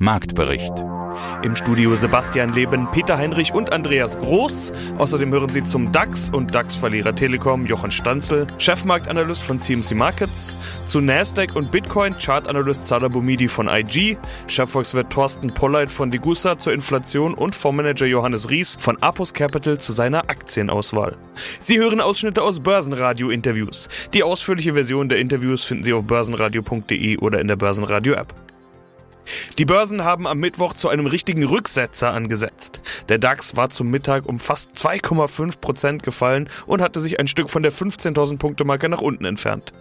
Marktbericht. Im Studio Sebastian Leben, Peter Heinrich und Andreas Groß. Außerdem hören Sie zum DAX und DAX-Verlierer Telekom Jochen Stanzel, Chefmarktanalyst von CMC Markets, zu Nasdaq und Bitcoin Chartanalyst Salah Boumidi von IG, Chefvolkswirt Thorsten Polleit von Degussa zur Inflation und Fondsmanager Johannes Ries von Apus Capital zu seiner Aktienauswahl. Sie hören Ausschnitte aus Börsenradio-Interviews. Die ausführliche Version der Interviews finden Sie auf börsenradio.de oder in der Börsenradio-App. Die Börsen haben am Mittwoch zu einem richtigen Rücksetzer angesetzt. Der DAX war zum Mittag um fast 2,5 Prozent gefallen und hatte sich ein Stück von der 15.000 Punkte Marke nach unten entfernt.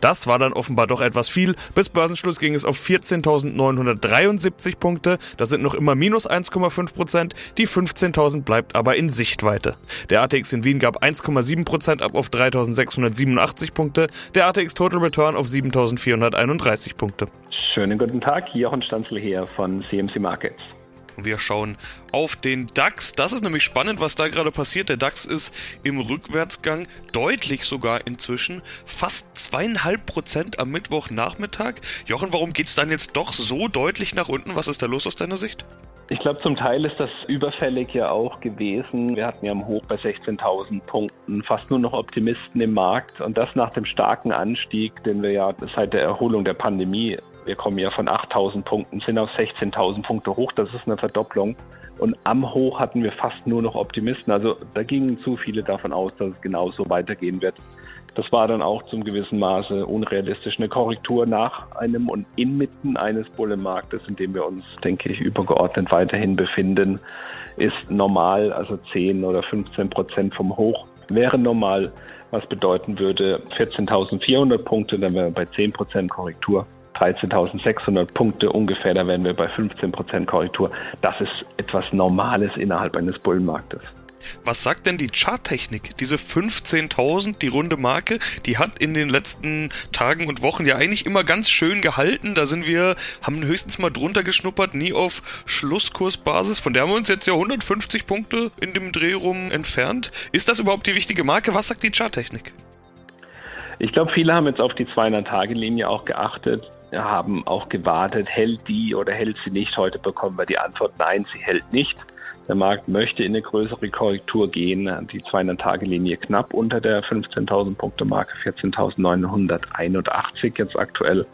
Das war dann offenbar doch etwas viel. Bis Börsenschluss ging es auf 14.973 Punkte. Das sind noch immer minus 1,5 Prozent. Die 15.000 bleibt aber in Sichtweite. Der ATX in Wien gab 1,7 Prozent ab auf 3.687 Punkte. Der ATX Total Return auf 7.431 Punkte. Schönen guten Tag, Jochen Stanzel hier von CMC Markets. Wir schauen auf den DAX. Das ist nämlich spannend, was da gerade passiert. Der DAX ist im Rückwärtsgang deutlich sogar inzwischen. Fast zweieinhalb Prozent am Mittwochnachmittag. Jochen, warum geht es dann jetzt doch so deutlich nach unten? Was ist da los aus deiner Sicht? Ich glaube, zum Teil ist das überfällig ja auch gewesen. Wir hatten ja am Hoch bei 16.000 Punkten fast nur noch Optimisten im Markt und das nach dem starken Anstieg, den wir ja seit der Erholung der Pandemie wir kommen ja von 8000 Punkten, sind auf 16.000 Punkte hoch. Das ist eine Verdopplung. Und am Hoch hatten wir fast nur noch Optimisten. Also da gingen zu viele davon aus, dass es genauso weitergehen wird. Das war dann auch zum gewissen Maße unrealistisch. Eine Korrektur nach einem und inmitten eines Bullenmarktes, in dem wir uns, denke ich, übergeordnet weiterhin befinden, ist normal, also 10 oder 15 Prozent vom Hoch wäre normal, was bedeuten würde 14.400 Punkte, dann wären wir bei 10 Prozent Korrektur. 13.600 Punkte ungefähr, da wären wir bei 15% Korrektur. Das ist etwas Normales innerhalb eines Bullenmarktes. Was sagt denn die Charttechnik? Diese 15.000, die runde Marke, die hat in den letzten Tagen und Wochen ja eigentlich immer ganz schön gehalten. Da sind wir, haben höchstens mal drunter geschnuppert, nie auf Schlusskursbasis. Von der haben wir uns jetzt ja 150 Punkte in dem Dreh rum entfernt. Ist das überhaupt die wichtige Marke? Was sagt die Charttechnik? Ich glaube, viele haben jetzt auf die 200-Tage-Linie auch geachtet haben auch gewartet, hält die oder hält sie nicht. Heute bekommen wir die Antwort, nein, sie hält nicht. Der Markt möchte in eine größere Korrektur gehen. Die 200-Tage-Linie knapp unter der 15.000 Punkte Marke, 14.981 jetzt aktuell.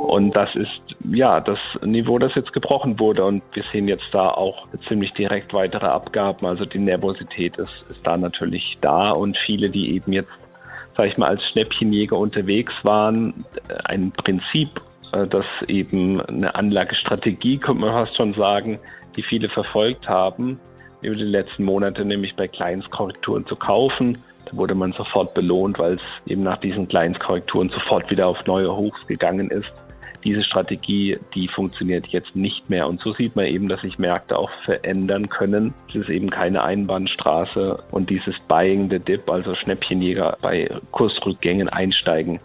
Und das ist ja das Niveau, das jetzt gebrochen wurde. Und wir sehen jetzt da auch ziemlich direkt weitere Abgaben. Also die Nervosität ist, ist da natürlich da. Und viele, die eben jetzt sage ich mal, als Schnäppchenjäger unterwegs waren, ein Prinzip, äh, das eben eine Anlagestrategie, könnte man fast schon sagen, die viele verfolgt haben, über die letzten Monate nämlich bei Kleinstkorrekturen zu kaufen. Da wurde man sofort belohnt, weil es eben nach diesen Kleinstkorrekturen sofort wieder auf neue Hochs gegangen ist diese Strategie, die funktioniert jetzt nicht mehr. Und so sieht man eben, dass sich Märkte auch verändern können. Es ist eben keine Einbahnstraße und dieses Buying the Dip, also Schnäppchenjäger bei Kursrückgängen einsteigen,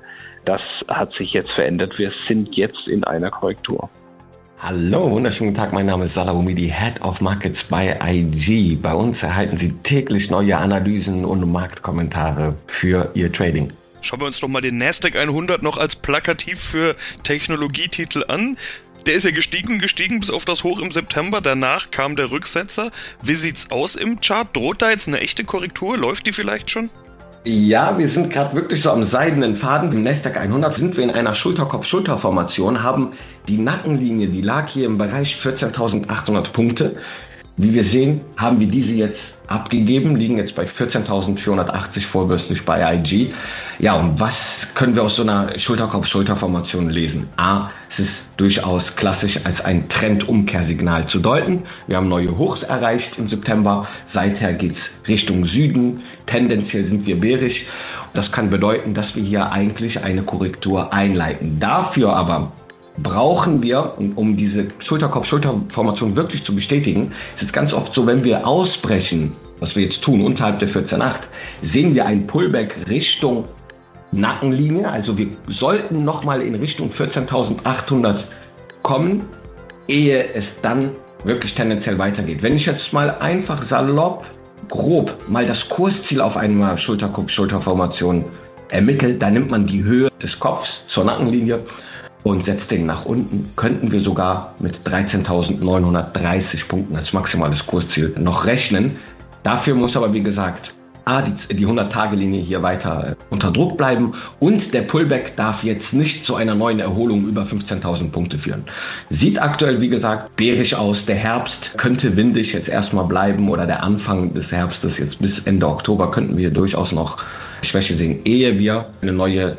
das hat sich jetzt verändert. Wir sind jetzt in einer Korrektur. Hallo, wunderschönen Tag. Mein Name ist Salah Boumidi, Head of Markets bei IG. Bei uns erhalten Sie täglich neue Analysen und Marktkommentare für Ihr Trading. Schauen wir uns doch mal den Nasdaq 100 noch als plakativ für Technologietitel an. Der ist ja gestiegen, gestiegen bis auf das Hoch im September. Danach kam der Rücksetzer. Wie sieht's aus im Chart? Droht da jetzt eine echte Korrektur? Läuft die vielleicht schon? Ja, wir sind gerade wirklich so am seidenen Faden. Im Nasdaq 100 sind wir in einer Schulterkopf-Schulter-Formation, haben die Nackenlinie, die lag hier im Bereich 14.800 Punkte. Wie wir sehen, haben wir diese jetzt abgegeben, liegen jetzt bei 14.480 vorbörslich bei IG. Ja, und was können wir aus so einer Schulterkopf-Schulter-Formation lesen? A, es ist durchaus klassisch als ein Trendumkehrsignal zu deuten. Wir haben neue Hochs erreicht im September. Seither geht's Richtung Süden. Tendenziell sind wir bärisch. Das kann bedeuten, dass wir hier eigentlich eine Korrektur einleiten. Dafür aber brauchen wir, um diese Schulterkopf-Schulterformation wirklich zu bestätigen, ist es ganz oft so, wenn wir ausbrechen, was wir jetzt tun, unterhalb der 14.8, sehen wir ein Pullback Richtung Nackenlinie. Also wir sollten nochmal in Richtung 14.800 kommen, ehe es dann wirklich tendenziell weitergeht. Wenn ich jetzt mal einfach salopp, grob mal das Kursziel auf einmal Schulterkopf-Schulterformation ermittelt. Da nimmt man die Höhe des Kopfs zur Nackenlinie und setzt den nach unten, könnten wir sogar mit 13.930 Punkten als maximales Kursziel noch rechnen. Dafür muss aber, wie gesagt, A, die, die 100-Tage-Linie hier weiter unter Druck bleiben und der Pullback darf jetzt nicht zu einer neuen Erholung über 15.000 Punkte führen. Sieht aktuell, wie gesagt, bärisch aus. Der Herbst könnte windig jetzt erstmal bleiben oder der Anfang des Herbstes jetzt bis Ende Oktober könnten wir durchaus noch Schwäche sehen, ehe wir eine neue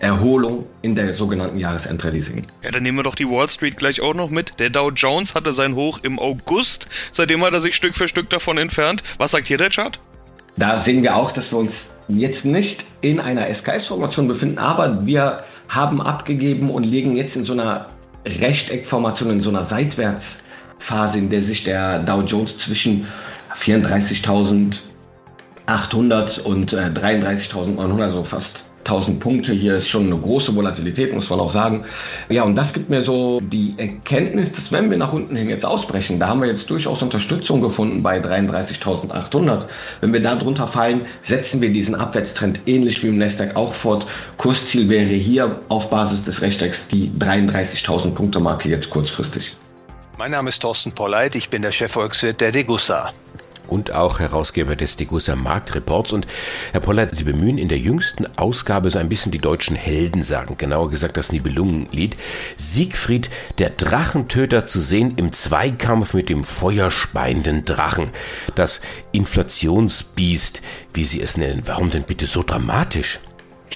Erholung in der sogenannten Jahresendrallye sehen. Ja, dann nehmen wir doch die Wall Street gleich auch noch mit. Der Dow Jones hatte sein Hoch im August. Seitdem hat er sich Stück für Stück davon entfernt. Was sagt hier der Chart? Da sehen wir auch, dass wir uns jetzt nicht in einer SKS-Formation befinden, aber wir haben abgegeben und liegen jetzt in so einer Rechteckformation, in so einer Seitwärtsphase, in der sich der Dow Jones zwischen 34.800 und äh, 33.900, also fast 1000 Punkte. Hier ist schon eine große Volatilität, muss man auch sagen. Ja, und das gibt mir so die Erkenntnis, dass wenn wir nach unten hin jetzt ausbrechen, da haben wir jetzt durchaus Unterstützung gefunden bei 33.800. Wenn wir da drunter fallen, setzen wir diesen Abwärtstrend ähnlich wie im Nasdaq auch fort. Kursziel wäre hier auf Basis des Rechtecks die 33.000 Punkte Marke jetzt kurzfristig. Mein Name ist Thorsten Polleit, ich bin der Chefvolkswirt der Degussa und auch Herausgeber des Degussa Marktreports. Und Herr Pollert, Sie bemühen in der jüngsten Ausgabe so ein bisschen die deutschen Helden sagen, genauer gesagt das Nibelungenlied. Siegfried, der Drachentöter zu sehen im Zweikampf mit dem feuerspeienden Drachen. Das Inflationsbiest, wie Sie es nennen. Warum denn bitte so dramatisch?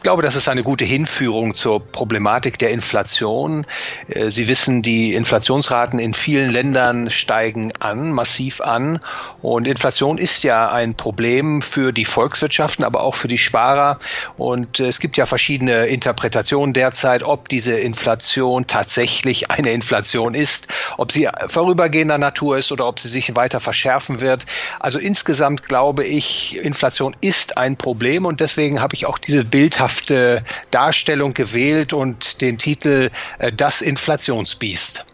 Ich glaube, das ist eine gute Hinführung zur Problematik der Inflation. Äh, Sie wissen, die Inflationsraten in vielen Ländern steigen an, massiv an. Und Inflation ist ja ein Problem für die Volkswirtschaften, aber auch für die Sparer. Und äh, es gibt ja verschiedene Interpretationen derzeit, ob diese Inflation tatsächlich eine Inflation ist, ob sie vorübergehender Natur ist oder ob sie sich weiter verschärfen wird. Also insgesamt glaube ich, Inflation ist ein Problem und deswegen habe ich auch diese Bild bildhafte Darstellung gewählt und den Titel äh, Das Inflationsbiest.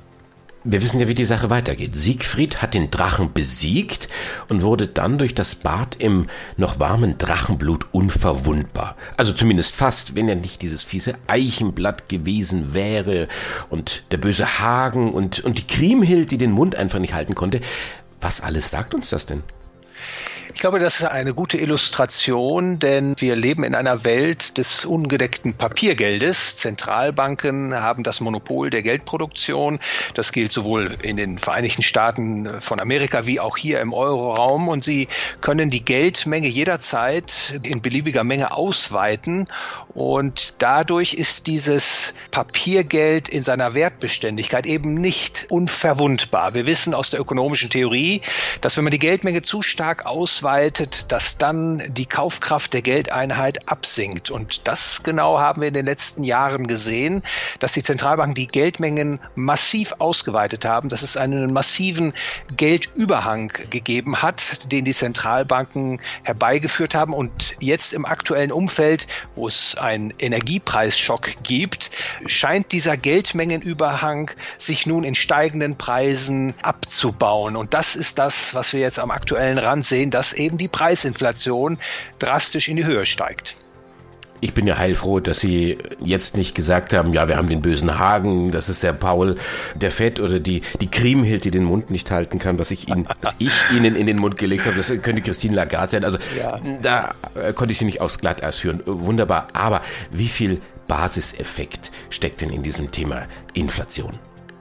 Wir wissen ja, wie die Sache weitergeht. Siegfried hat den Drachen besiegt und wurde dann durch das Bad im noch warmen Drachenblut unverwundbar. Also zumindest fast, wenn er nicht dieses fiese Eichenblatt gewesen wäre und der böse Hagen und, und die Kriemhild, die den Mund einfach nicht halten konnte. Was alles sagt uns das denn? Ich glaube, das ist eine gute Illustration, denn wir leben in einer Welt des ungedeckten Papiergeldes. Zentralbanken haben das Monopol der Geldproduktion. Das gilt sowohl in den Vereinigten Staaten von Amerika wie auch hier im Euroraum. Und sie können die Geldmenge jederzeit in beliebiger Menge ausweiten. Und dadurch ist dieses Papiergeld in seiner Wertbeständigkeit eben nicht unverwundbar. Wir wissen aus der ökonomischen Theorie, dass wenn man die Geldmenge zu stark ausweitet, ausweitet, dass dann die Kaufkraft der Geldeinheit absinkt. Und das genau haben wir in den letzten Jahren gesehen, dass die Zentralbanken die Geldmengen massiv ausgeweitet haben, dass es einen massiven Geldüberhang gegeben hat, den die Zentralbanken herbeigeführt haben. Und jetzt im aktuellen Umfeld, wo es einen Energiepreisschock gibt, scheint dieser Geldmengenüberhang sich nun in steigenden Preisen abzubauen. Und das ist das, was wir jetzt am aktuellen Rand sehen, dass eben die Preisinflation drastisch in die Höhe steigt. Ich bin ja heilfroh, dass Sie jetzt nicht gesagt haben, ja, wir haben den bösen Hagen, das ist der Paul, der Fett oder die, die Kriemhild, die den Mund nicht halten kann, was ich Ihnen, was ich Ihnen in den Mund gelegt habe, das könnte Christine Lagarde sein. Also, ja. da äh, konnte ich Sie nicht aufs Glatteis führen. Wunderbar. Aber wie viel Basiseffekt steckt denn in diesem Thema Inflation?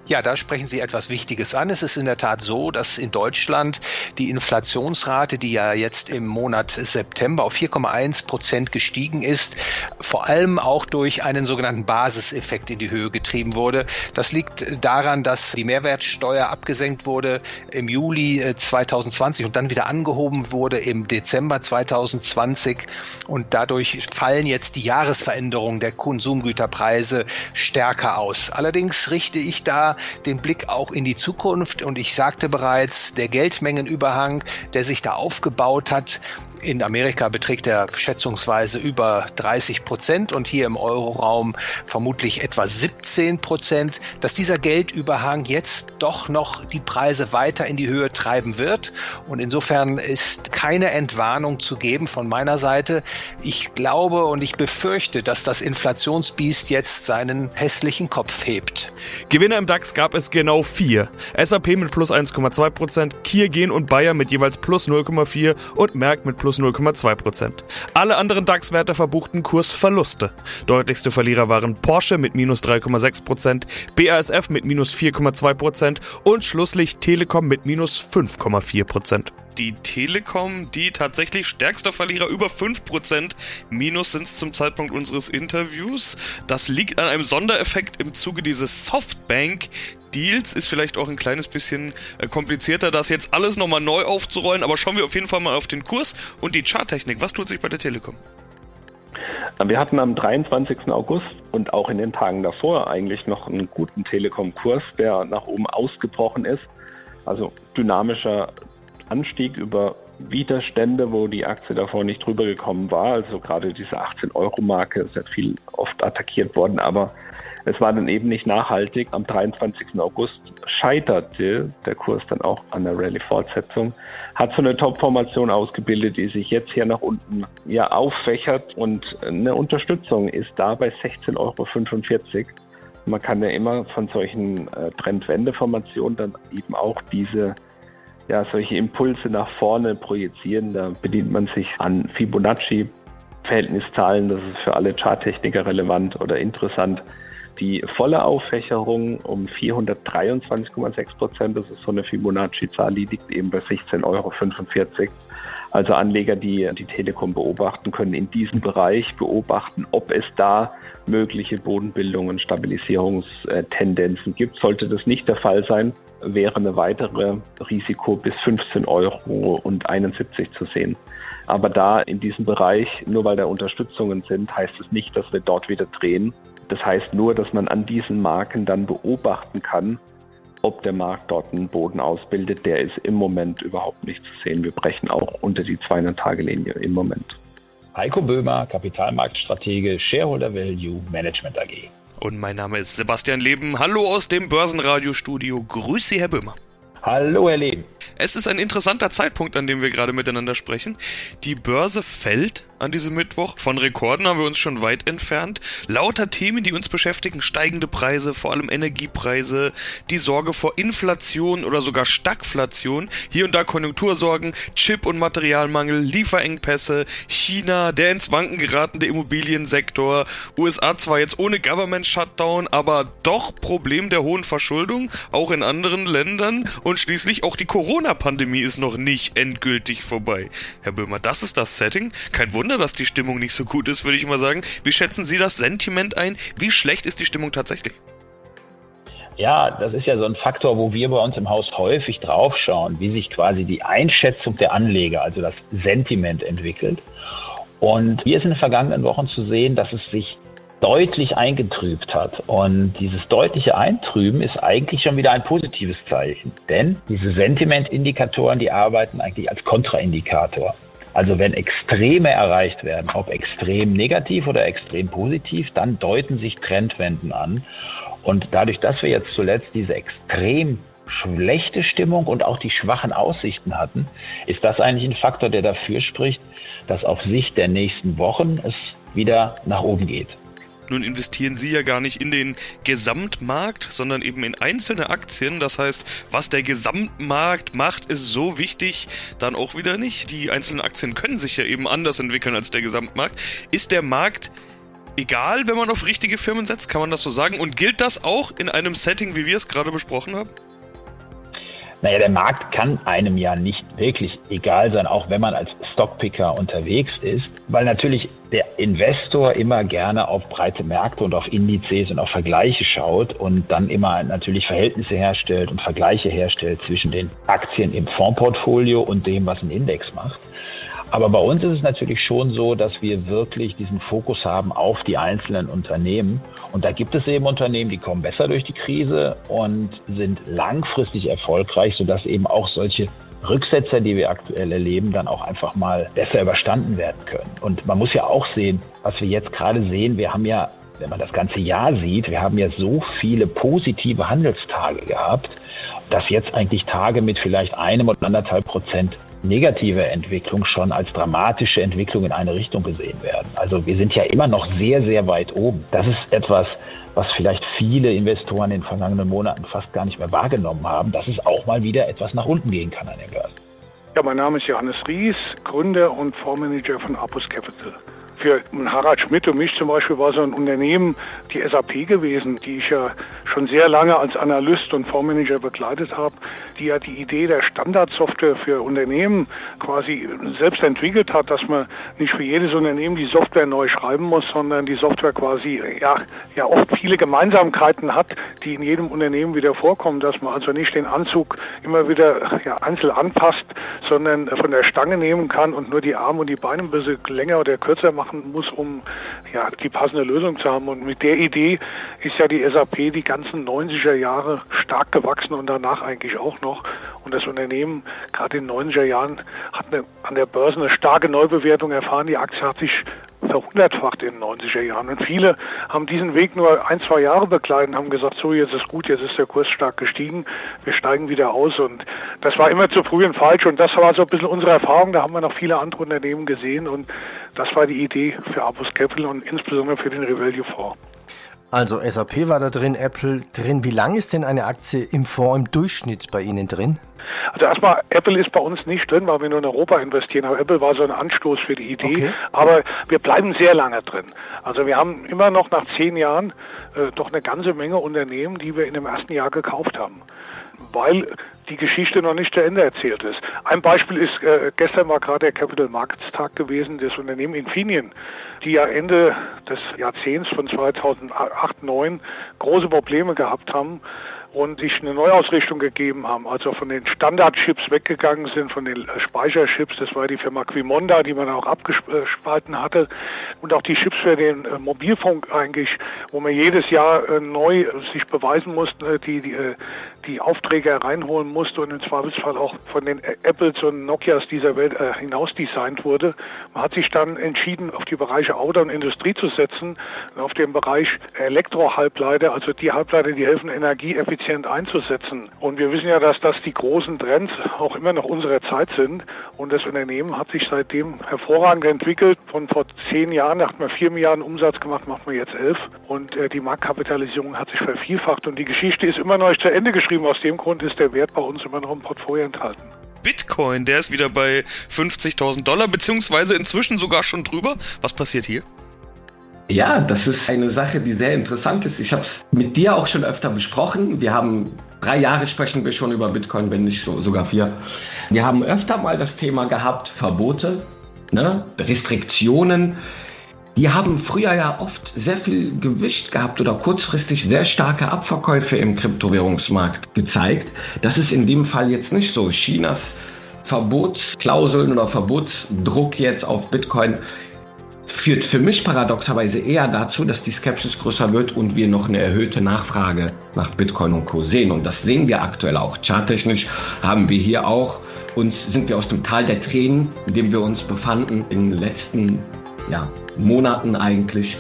Ja, da sprechen Sie etwas Wichtiges an. Es ist in der Tat so, dass in Deutschland die Inflationsrate, die ja jetzt im Monat September auf 4,1 Prozent gestiegen ist, vor allem auch durch einen sogenannten Basiseffekt in die Höhe getrieben wurde. Das liegt daran, dass die Mehrwertsteuer abgesenkt wurde im Juli 2020 äh, und dann wieder angehoben wurde im Dezember 2020 und dadurch fallen jetzt die Jahresveränderungen der Konsumgüterpreise stärker aus. Allerdings richte ich da den Blick auch in die Zukunft. Und ich sagte bereits, der Geldmengenüberhang, der sich da aufgebaut hat, in Amerika beträgt er schätzungsweise über 30 Prozent und hier im Euroraum vermutlich etwa 17 Prozent, dass dieser Geldüberhang jetzt doch noch die Preise weiter in die Höhe treiben wird. Und insofern ist keine Entwarnung zu geben von meiner Seite. Ich glaube und ich befürchte, dass das Inflationsbiest jetzt seinen hässlichen Kopf hebt. Gewinner im DAX gab es genau vier. SAP mit plus 1,2 Prozent, Kiergen und Bayer mit jeweils plus 0,4 und Merck mit plus 0,2 Prozent. Alle anderen DAX-Werte verbuchten Kursverluste. Deutlichste Verlierer waren Porsche mit minus 3,6 Prozent, BASF mit minus 4,2 Prozent und schlusslich Telekom mit minus 5,4 Prozent die Telekom, die tatsächlich stärkster Verlierer über 5%. Minus sind es zum Zeitpunkt unseres Interviews. Das liegt an einem Sondereffekt im Zuge dieses Softbank. Deals ist vielleicht auch ein kleines bisschen äh, komplizierter, das jetzt alles nochmal neu aufzurollen, aber schauen wir auf jeden Fall mal auf den Kurs und die Charttechnik. Was tut sich bei der Telekom? Wir hatten am 23. August und auch in den Tagen davor eigentlich noch einen guten Telekom-Kurs, der nach oben ausgebrochen ist. Also dynamischer Anstieg über Widerstände, wo die Aktie davor nicht drüber gekommen war. Also gerade diese 18-Euro-Marke ist ja viel oft attackiert worden, aber es war dann eben nicht nachhaltig. Am 23. August scheiterte der Kurs dann auch an der Rallye-Fortsetzung, hat so eine Top-Formation ausgebildet, die sich jetzt hier nach unten ja auffächert und eine Unterstützung ist da bei 16,45 Euro. Man kann ja immer von solchen äh, Trendwende-Formationen dann eben auch diese ja, solche Impulse nach vorne projizieren. Da bedient man sich an Fibonacci. Verhältniszahlen, das ist für alle Charttechniker relevant oder interessant. Die volle Auffächerung um 423,6 Prozent, das ist so eine Fibonacci-Zahl, die liegt eben bei 16,45 Euro. Also Anleger, die die Telekom beobachten, können in diesem Bereich beobachten, ob es da mögliche Bodenbildungen, Stabilisierungstendenzen gibt. Sollte das nicht der Fall sein, wäre eine weitere Risiko bis 15 Euro und 71 zu sehen. Aber da in diesem Bereich, nur weil da Unterstützungen sind, heißt es nicht, dass wir dort wieder drehen. Das heißt nur, dass man an diesen Marken dann beobachten kann, ob der Markt dort einen Boden ausbildet. Der ist im Moment überhaupt nicht zu sehen. Wir brechen auch unter die 200-Tage-Linie im Moment. Heiko Böhmer, Kapitalmarktstratege, Shareholder Value Management AG. Und mein Name ist Sebastian Leben. Hallo aus dem Börsenradiostudio. Grüß Sie, Herr Böhmer. Hallo, Herr Leben. Es ist ein interessanter Zeitpunkt, an dem wir gerade miteinander sprechen. Die Börse fällt an diesem Mittwoch. Von Rekorden haben wir uns schon weit entfernt. Lauter Themen, die uns beschäftigen, steigende Preise, vor allem Energiepreise, die Sorge vor Inflation oder sogar Stagflation, hier und da Konjunktursorgen, Chip- und Materialmangel, Lieferengpässe, China, der ins Wanken geratene Immobiliensektor, USA zwar jetzt ohne Government Shutdown, aber doch Problem der hohen Verschuldung, auch in anderen Ländern und schließlich auch die Corona-Pandemie ist noch nicht endgültig vorbei. Herr Böhmer, das ist das Setting. Kein Wunder, dass die Stimmung nicht so gut ist, würde ich mal sagen. Wie schätzen Sie das Sentiment ein? Wie schlecht ist die Stimmung tatsächlich? Ja, das ist ja so ein Faktor, wo wir bei uns im Haus häufig draufschauen, wie sich quasi die Einschätzung der Anleger, also das Sentiment entwickelt. Und hier ist in den vergangenen Wochen zu sehen, dass es sich deutlich eingetrübt hat. Und dieses deutliche Eintrüben ist eigentlich schon wieder ein positives Zeichen. Denn diese Sentimentindikatoren, die arbeiten eigentlich als Kontraindikator. Also wenn Extreme erreicht werden, ob extrem negativ oder extrem positiv, dann deuten sich Trendwenden an. Und dadurch, dass wir jetzt zuletzt diese extrem schlechte Stimmung und auch die schwachen Aussichten hatten, ist das eigentlich ein Faktor, der dafür spricht, dass auf Sicht der nächsten Wochen es wieder nach oben geht. Nun investieren Sie ja gar nicht in den Gesamtmarkt, sondern eben in einzelne Aktien. Das heißt, was der Gesamtmarkt macht, ist so wichtig dann auch wieder nicht. Die einzelnen Aktien können sich ja eben anders entwickeln als der Gesamtmarkt. Ist der Markt egal, wenn man auf richtige Firmen setzt? Kann man das so sagen? Und gilt das auch in einem Setting, wie wir es gerade besprochen haben? Naja, der Markt kann einem ja nicht wirklich egal sein, auch wenn man als Stockpicker unterwegs ist, weil natürlich der Investor immer gerne auf breite Märkte und auf Indizes und auf Vergleiche schaut und dann immer natürlich Verhältnisse herstellt und Vergleiche herstellt zwischen den Aktien im Fondsportfolio und dem, was ein Index macht. Aber bei uns ist es natürlich schon so, dass wir wirklich diesen Fokus haben auf die einzelnen Unternehmen. Und da gibt es eben Unternehmen, die kommen besser durch die Krise und sind langfristig erfolgreich, sodass eben auch solche Rücksetzer, die wir aktuell erleben, dann auch einfach mal besser überstanden werden können. Und man muss ja auch sehen, was wir jetzt gerade sehen, wir haben ja wenn man das ganze Jahr sieht, wir haben ja so viele positive Handelstage gehabt, dass jetzt eigentlich Tage mit vielleicht einem oder anderthalb Prozent negative Entwicklung schon als dramatische Entwicklung in eine Richtung gesehen werden. Also wir sind ja immer noch sehr, sehr weit oben. Das ist etwas, was vielleicht viele Investoren in den vergangenen Monaten fast gar nicht mehr wahrgenommen haben, dass es auch mal wieder etwas nach unten gehen kann an den Börsen. Ja, mein Name ist Johannes Ries, Gründer und Fondsmanager von Apus Capital. Für Harald Schmidt und mich zum Beispiel war so ein Unternehmen die SAP gewesen, die ich ja schon sehr lange als Analyst und Fondsmanager begleitet habe, die ja die Idee der Standardsoftware für Unternehmen quasi selbst entwickelt hat, dass man nicht für jedes Unternehmen die Software neu schreiben muss, sondern die Software quasi ja, ja oft viele Gemeinsamkeiten hat, die in jedem Unternehmen wieder vorkommen, dass man also nicht den Anzug immer wieder ja, einzeln anpasst, sondern von der Stange nehmen kann und nur die Arme und die Beine ein bisschen länger oder kürzer machen machen muss, um ja, die passende Lösung zu haben. Und mit der Idee ist ja die SAP die ganzen 90er Jahre stark gewachsen und danach eigentlich auch noch. Und das Unternehmen, gerade in den 90er Jahren, hat eine, an der Börse eine starke Neubewertung erfahren. Die Aktie hat sich verhundertfacht in den 90er Jahren. Und viele haben diesen Weg nur ein, zwei Jahre begleitet und haben gesagt, so jetzt ist gut, jetzt ist der Kurs stark gestiegen, wir steigen wieder aus. Und das war immer zu früh und falsch. Und das war so ein bisschen unsere Erfahrung. Da haben wir noch viele andere Unternehmen gesehen. Und das war die Idee für Abus Capital und insbesondere für den Revalue Fonds. Also SAP war da drin, Apple drin. Wie lang ist denn eine Aktie im Fonds im Durchschnitt bei Ihnen drin? Also erstmal, Apple ist bei uns nicht drin, weil wir nur in Europa investieren, aber Apple war so ein Anstoß für die Idee. Okay. Aber wir bleiben sehr lange drin. Also wir haben immer noch nach zehn Jahren äh, doch eine ganze Menge Unternehmen, die wir in dem ersten Jahr gekauft haben weil die Geschichte noch nicht zu Ende erzählt ist. Ein Beispiel ist, äh, gestern war gerade der Capital Markets Tag gewesen, das Unternehmen Infineon, die ja Ende des Jahrzehnts von 2008, 2009 große Probleme gehabt haben und sich eine Neuausrichtung gegeben haben, also von den Standardchips weggegangen sind, von den äh, Speicherchips, das war die Firma Quimonda, die man auch abgespalten hatte, und auch die Chips für den äh, Mobilfunk eigentlich, wo man jedes Jahr äh, neu sich beweisen musste, die, die, die Aufträge reinholen musste und im Zweifelsfall auch von den Apples und Nokias dieser Welt hinaus designt wurde. Man hat sich dann entschieden, auf die Bereiche Auto und Industrie zu setzen, auf den Bereich Elektrohalbleiter, also die Halbleiter, die helfen, Energieeffizienz effizient einzusetzen. Und wir wissen ja, dass das die großen Trends auch immer noch unserer Zeit sind. Und das Unternehmen hat sich seitdem hervorragend entwickelt. Von vor zehn Jahren hat man vier Milliarden Umsatz gemacht, macht man jetzt elf. Und äh, die Marktkapitalisierung hat sich vervielfacht. Und die Geschichte ist immer noch nicht zu Ende geschrieben. Aus dem Grund ist der Wert bei uns immer noch im Portfolio enthalten. Bitcoin, der ist wieder bei 50.000 Dollar, beziehungsweise inzwischen sogar schon drüber. Was passiert hier? Ja, das ist eine Sache, die sehr interessant ist. Ich habe es mit dir auch schon öfter besprochen. Wir haben drei Jahre sprechen wir schon über Bitcoin, wenn nicht sogar vier. Wir haben öfter mal das Thema gehabt, Verbote, ne? Restriktionen. Die haben früher ja oft sehr viel Gewicht gehabt oder kurzfristig sehr starke Abverkäufe im Kryptowährungsmarkt gezeigt. Das ist in dem Fall jetzt nicht so. Chinas Verbotsklauseln oder Verbotsdruck jetzt auf Bitcoin führt für mich paradoxerweise eher dazu, dass die Skepsis größer wird und wir noch eine erhöhte Nachfrage nach Bitcoin und Co. sehen. Und das sehen wir aktuell auch. Charttechnisch haben wir hier auch uns, sind wir aus dem Tal der Tränen, in dem wir uns befanden in den letzten ja, Monaten eigentlich,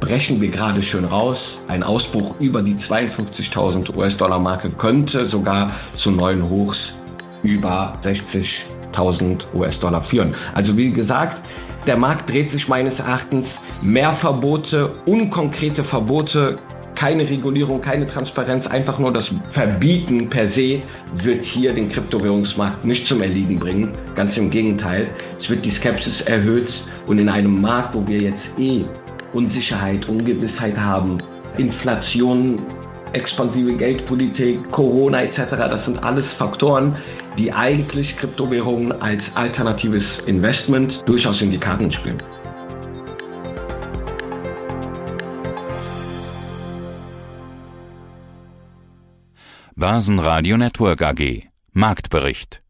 brechen wir gerade schön raus. Ein Ausbruch über die 52.000 US-Dollar-Marke könnte sogar zu neuen Hochs über 60.000 US-Dollar führen. Also wie gesagt, der Markt dreht sich meines Erachtens mehr Verbote, unkonkrete Verbote, keine Regulierung, keine Transparenz, einfach nur das Verbieten per se wird hier den Kryptowährungsmarkt nicht zum Erliegen bringen. Ganz im Gegenteil, es wird die Skepsis erhöht und in einem Markt, wo wir jetzt eh Unsicherheit, Ungewissheit haben, Inflation, expansive Geldpolitik, Corona etc., das sind alles Faktoren, die eigentlich Kryptowährungen als alternatives Investment durchaus in die Karten spielen. Börsenradio Network AG Marktbericht